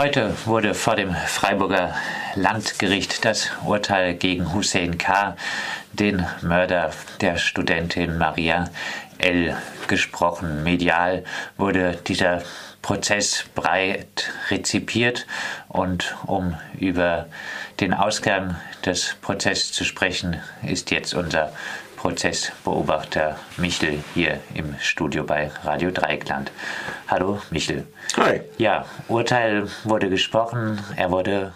Heute wurde vor dem Freiburger Landgericht das Urteil gegen Hussein K., den Mörder der Studentin Maria L., gesprochen. Medial wurde dieser Prozess breit rezipiert und um über den Ausgang des Prozesses zu sprechen, ist jetzt unser Prozessbeobachter Michel hier im Studio bei Radio Dreikland. Hallo Michel. Hi. Ja, Urteil wurde gesprochen. Er wurde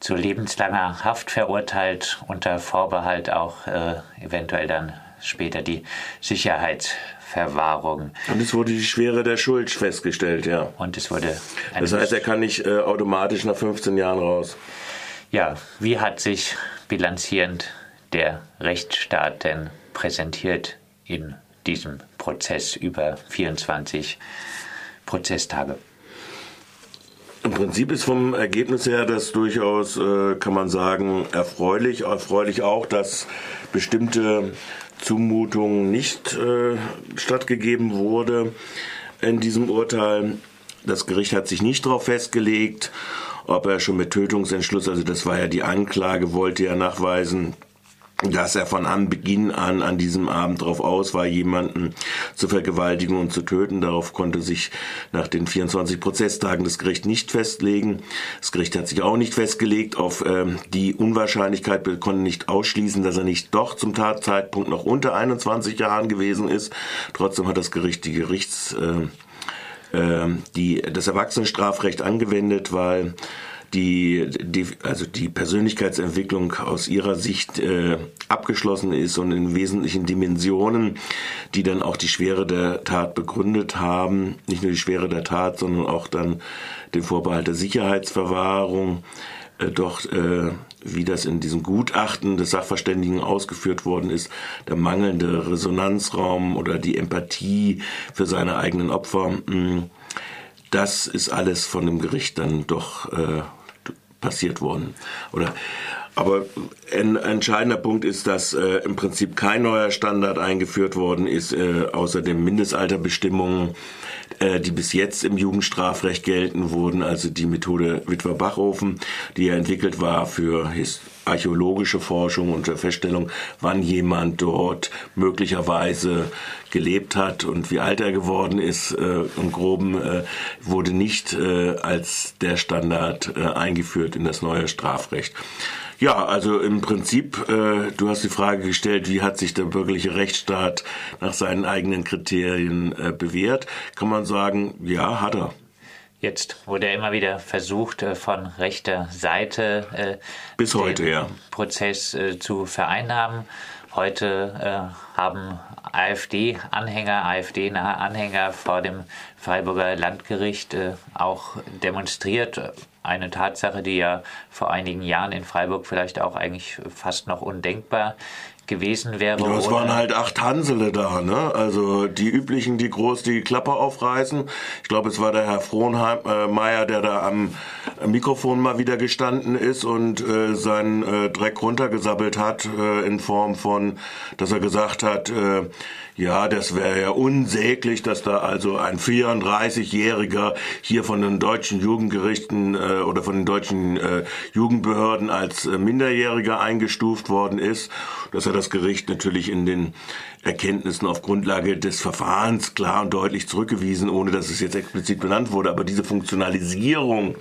zu lebenslanger Haft verurteilt, unter Vorbehalt auch äh, eventuell dann später die Sicherheitsverwahrung. Und es wurde die Schwere der Schuld festgestellt, ja. Und es wurde. Das heißt, er kann nicht äh, automatisch nach 15 Jahren raus. Ja, wie hat sich bilanzierend der Rechtsstaat denn präsentiert in diesem Prozess über 24 Prozesstage? Im Prinzip ist vom Ergebnis her das durchaus, äh, kann man sagen, erfreulich. Erfreulich auch, dass bestimmte Zumutungen nicht äh, stattgegeben wurde in diesem Urteil. Das Gericht hat sich nicht darauf festgelegt, ob er schon mit Tötungsentschluss, also das war ja die Anklage, wollte er nachweisen, dass er von Anbeginn an an diesem Abend darauf aus war, jemanden zu vergewaltigen und zu töten. Darauf konnte sich nach den 24 Prozesstagen das Gericht nicht festlegen. Das Gericht hat sich auch nicht festgelegt auf äh, die Unwahrscheinlichkeit, wir konnten nicht ausschließen, dass er nicht doch zum Tatzeitpunkt noch unter 21 Jahren gewesen ist. Trotzdem hat das Gericht die Gerichts äh, äh, die, das Erwachsenenstrafrecht angewendet, weil die, die, also die Persönlichkeitsentwicklung aus ihrer Sicht äh, abgeschlossen ist und in wesentlichen Dimensionen, die dann auch die Schwere der Tat begründet haben, nicht nur die Schwere der Tat, sondern auch dann den Vorbehalt der Sicherheitsverwahrung, äh, doch äh, wie das in diesem Gutachten des Sachverständigen ausgeführt worden ist, der mangelnde Resonanzraum oder die Empathie für seine eigenen Opfer, mh, hm, das ist alles von dem Gericht dann doch äh, passiert worden. Oder aber ein entscheidender Punkt ist, dass äh, im Prinzip kein neuer Standard eingeführt worden ist, äh, außer den Mindestalterbestimmungen, äh, die bis jetzt im Jugendstrafrecht gelten wurden, also die Methode Witwer-Bachhofen, die ja entwickelt war für archäologische Forschung und Feststellung, wann jemand dort möglicherweise gelebt hat und wie alt er geworden ist. Äh, Im Groben äh, wurde nicht äh, als der Standard äh, eingeführt in das neue Strafrecht. Ja, also im Prinzip, äh, du hast die Frage gestellt, wie hat sich der bürgerliche Rechtsstaat nach seinen eigenen Kriterien äh, bewährt? Kann man sagen, ja, hat er. Jetzt wurde ja immer wieder versucht, äh, von rechter Seite äh, bis heute den ja. Prozess äh, zu vereinnahmen. Heute haben AfD-Anhänger, AfD-nahe Anhänger vor dem Freiburger Landgericht auch demonstriert. Eine Tatsache, die ja vor einigen Jahren in Freiburg vielleicht auch eigentlich fast noch undenkbar gewesen wäre. Ja, es waren halt acht Hansele da, ne? Also die üblichen, die groß die Klappe aufreißen. Ich glaube, es war der Herr Frohnmeier, äh, der da am Mikrofon mal wieder gestanden ist und äh, seinen äh, Dreck runtergesabbelt hat äh, in Form von, dass er gesagt hat, äh, ja, das wäre ja unsäglich, dass da also ein 34-Jähriger hier von den deutschen Jugendgerichten äh, oder von den deutschen äh, Jugendbehörden als äh, Minderjähriger eingestuft worden ist. Das hat das Gericht natürlich in den Erkenntnissen auf Grundlage des Verfahrens klar und deutlich zurückgewiesen, ohne dass es jetzt explizit benannt wurde. Aber diese Funktionalisierung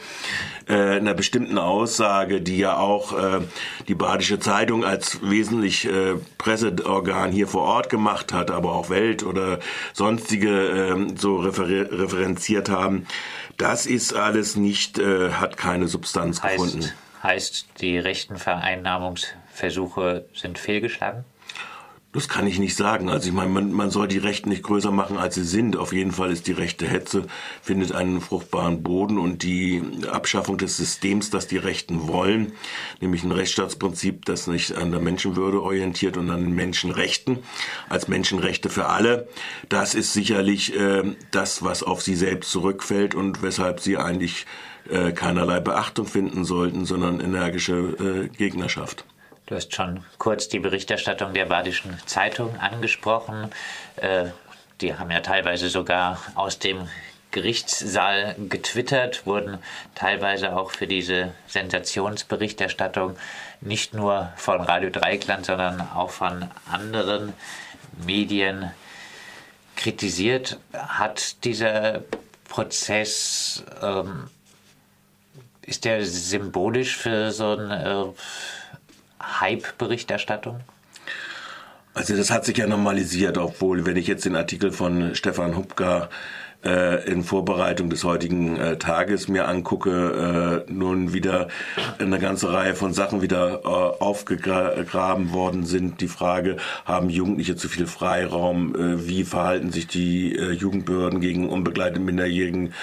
äh, einer bestimmten Aussage, die ja auch äh, die Badische Zeitung als wesentlich äh, Presseorgan hier vor Ort gemacht hat, aber auch Welt oder sonstige äh, so refer referenziert haben, das ist alles nicht, äh, hat keine Substanz heißt, gefunden. Heißt, die rechten Vereinnahmungsversuche sind fehlgeschlagen? Das kann ich nicht sagen. Also ich meine, man, man soll die Rechten nicht größer machen, als sie sind. Auf jeden Fall ist die rechte Hetze, findet einen fruchtbaren Boden und die Abschaffung des Systems, das die Rechten wollen, nämlich ein Rechtsstaatsprinzip, das nicht an der Menschenwürde orientiert und an den Menschenrechten als Menschenrechte für alle, das ist sicherlich äh, das, was auf sie selbst zurückfällt und weshalb sie eigentlich äh, keinerlei Beachtung finden sollten, sondern energische äh, Gegnerschaft. Du hast schon kurz die Berichterstattung der Badischen Zeitung angesprochen. Äh, die haben ja teilweise sogar aus dem Gerichtssaal getwittert, wurden teilweise auch für diese Sensationsberichterstattung nicht nur von Radio Dreikland, sondern auch von anderen Medien kritisiert. Hat dieser Prozess, ähm, ist der symbolisch für so eine äh, Hype-Berichterstattung? Also das hat sich ja normalisiert, obwohl, wenn ich jetzt den Artikel von Stefan Hubka äh, in Vorbereitung des heutigen äh, Tages mir angucke, äh, nun wieder eine ganze Reihe von Sachen wieder äh, aufgegraben worden sind. Die Frage, haben Jugendliche zu viel Freiraum? Äh, wie verhalten sich die äh, Jugendbehörden gegen unbegleitete minderjährigen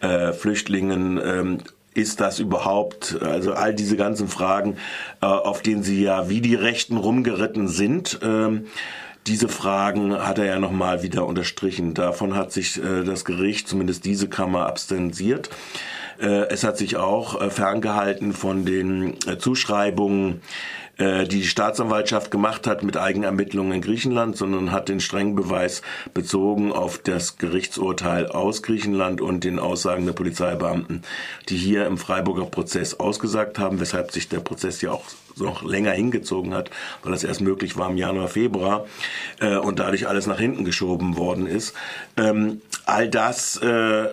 äh, Flüchtlingen? Ähm, ist das überhaupt, also all diese ganzen Fragen, äh, auf denen sie ja wie die Rechten rumgeritten sind, ähm, diese Fragen hat er ja nochmal wieder unterstrichen. Davon hat sich äh, das Gericht, zumindest diese Kammer, abstensiert. Äh, es hat sich auch äh, ferngehalten von den äh, Zuschreibungen äh, die die Staatsanwaltschaft gemacht hat mit Eigenermittlungen in Griechenland, sondern hat den strengen Beweis bezogen auf das Gerichtsurteil aus Griechenland und den Aussagen der Polizeibeamten, die hier im Freiburger Prozess ausgesagt haben, weshalb sich der Prozess ja auch noch länger hingezogen hat, weil das erst möglich war im Januar, Februar äh, und dadurch alles nach hinten geschoben worden ist. Ähm, all das äh,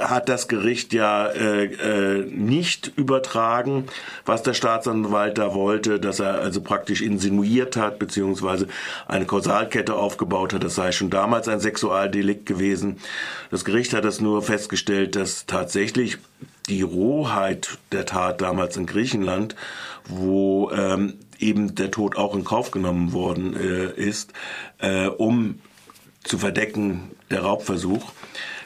hat das Gericht ja äh, äh, nicht übertragen, was der Staatsanwalt da wollte, dass er also praktisch insinuiert hat, beziehungsweise eine Kausalkette aufgebaut hat. Das sei schon damals ein Sexualdelikt gewesen. Das Gericht hat das nur festgestellt, dass tatsächlich die Rohheit der Tat damals in Griechenland, wo ähm, eben der Tod auch in Kauf genommen worden äh, ist, äh, um zu verdecken der Raubversuch,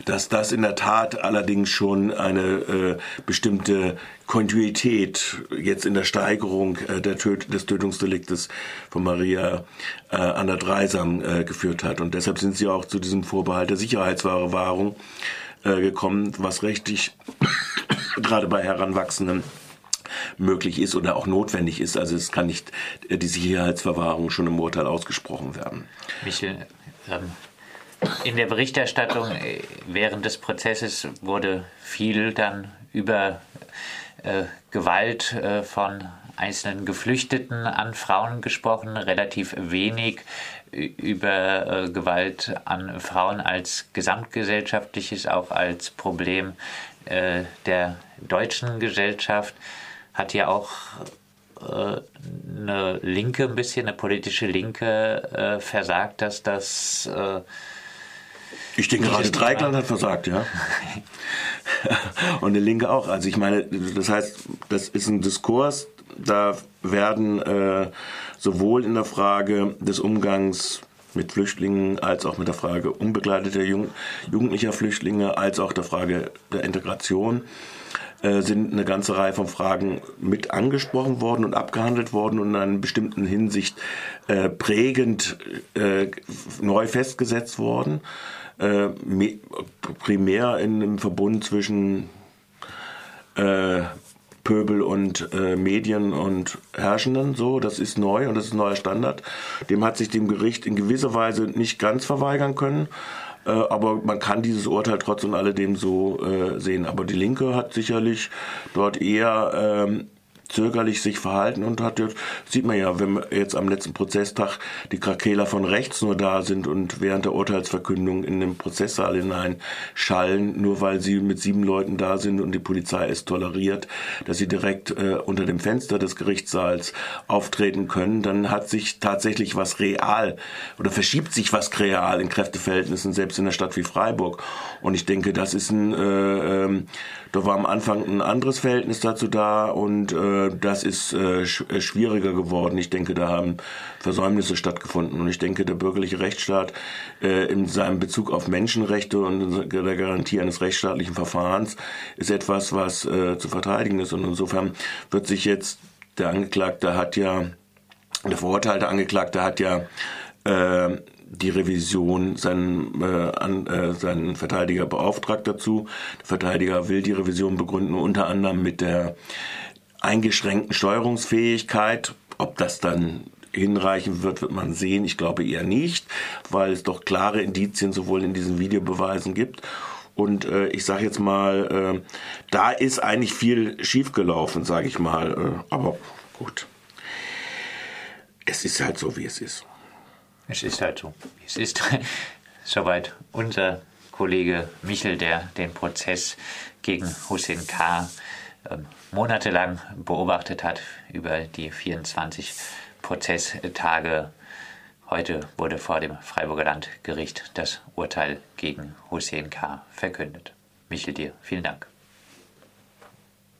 dass das in der Tat allerdings schon eine äh, bestimmte Kontinuität jetzt in der Steigerung äh, der Töt des Tötungsdeliktes von Maria äh, Anna Dreisam äh, geführt hat. Und deshalb sind sie auch zu diesem Vorbehalt der Sicherheitswahrung äh, gekommen, was rechtlich gerade bei Heranwachsenden möglich ist oder auch notwendig ist. Also es kann nicht äh, die Sicherheitsverwahrung schon im Urteil ausgesprochen werden. Michel, ähm, in der Berichterstattung äh, während des Prozesses wurde viel dann über äh, Gewalt äh, von einzelnen Geflüchteten an Frauen gesprochen, relativ wenig über äh, Gewalt an Frauen als gesamtgesellschaftliches, auch als Problem äh, der deutschen Gesellschaft. Hat ja auch äh, eine Linke, ein bisschen eine politische Linke äh, versagt, dass das. Äh, ich denke, gerade Dreikland hat versagt, ja. Und die Linke auch. Also ich meine, das heißt, das ist ein Diskurs, da werden äh, sowohl in der Frage des Umgangs mit Flüchtlingen als auch mit der Frage unbegleiteter Jung jugendlicher Flüchtlinge als auch der Frage der Integration äh, sind eine ganze Reihe von Fragen mit angesprochen worden und abgehandelt worden und in einer bestimmten Hinsicht äh, prägend äh, neu festgesetzt worden. Äh, primär in einem Verbund zwischen äh, Pöbel und äh, Medien und Herrschenden. So, das ist neu und das ist ein neuer Standard. Dem hat sich dem Gericht in gewisser Weise nicht ganz verweigern können. Äh, aber man kann dieses Urteil trotz und alledem so äh, sehen. Aber die Linke hat sicherlich dort eher ähm, zögerlich sich verhalten und hat jetzt, sieht man ja, wenn jetzt am letzten Prozesstag die Krakeler von rechts nur da sind und während der Urteilsverkündung in den Prozesssaal hinein schallen, nur weil sie mit sieben Leuten da sind und die Polizei es toleriert, dass sie direkt äh, unter dem Fenster des Gerichtssaals auftreten können, dann hat sich tatsächlich was real oder verschiebt sich was real in Kräfteverhältnissen, selbst in einer Stadt wie Freiburg. Und ich denke, das ist ein, äh, äh, da war am Anfang ein anderes Verhältnis dazu da und äh, das ist äh, äh, schwieriger geworden. Ich denke, da haben Versäumnisse stattgefunden und ich denke, der bürgerliche Rechtsstaat äh, in seinem Bezug auf Menschenrechte und der Garantie eines rechtsstaatlichen Verfahrens ist etwas, was zu verteidigen ist und insofern wird sich jetzt der Angeklagte hat ja der verurteilte Angeklagte hat ja die Revision seinen, äh, an, äh, seinen Verteidiger beauftragt dazu. Der Verteidiger will die Revision begründen, unter anderem mit der eingeschränkten Steuerungsfähigkeit. Ob das dann hinreichen wird, wird man sehen. Ich glaube eher nicht, weil es doch klare Indizien sowohl in diesen Videobeweisen gibt Und äh, ich sage jetzt mal, äh, da ist eigentlich viel schiefgelaufen, sage ich mal. Äh, aber gut. Es ist halt so, wie es ist. Es ist halt so, wie es ist. Soweit unser Kollege Michel, der den Prozess gegen Hussein K. Ähm, monatelang beobachtet hat über die 24 Prozesstage. Heute wurde vor dem Freiburger Landgericht das Urteil gegen Hussein K. verkündet. Michel, dir vielen Dank.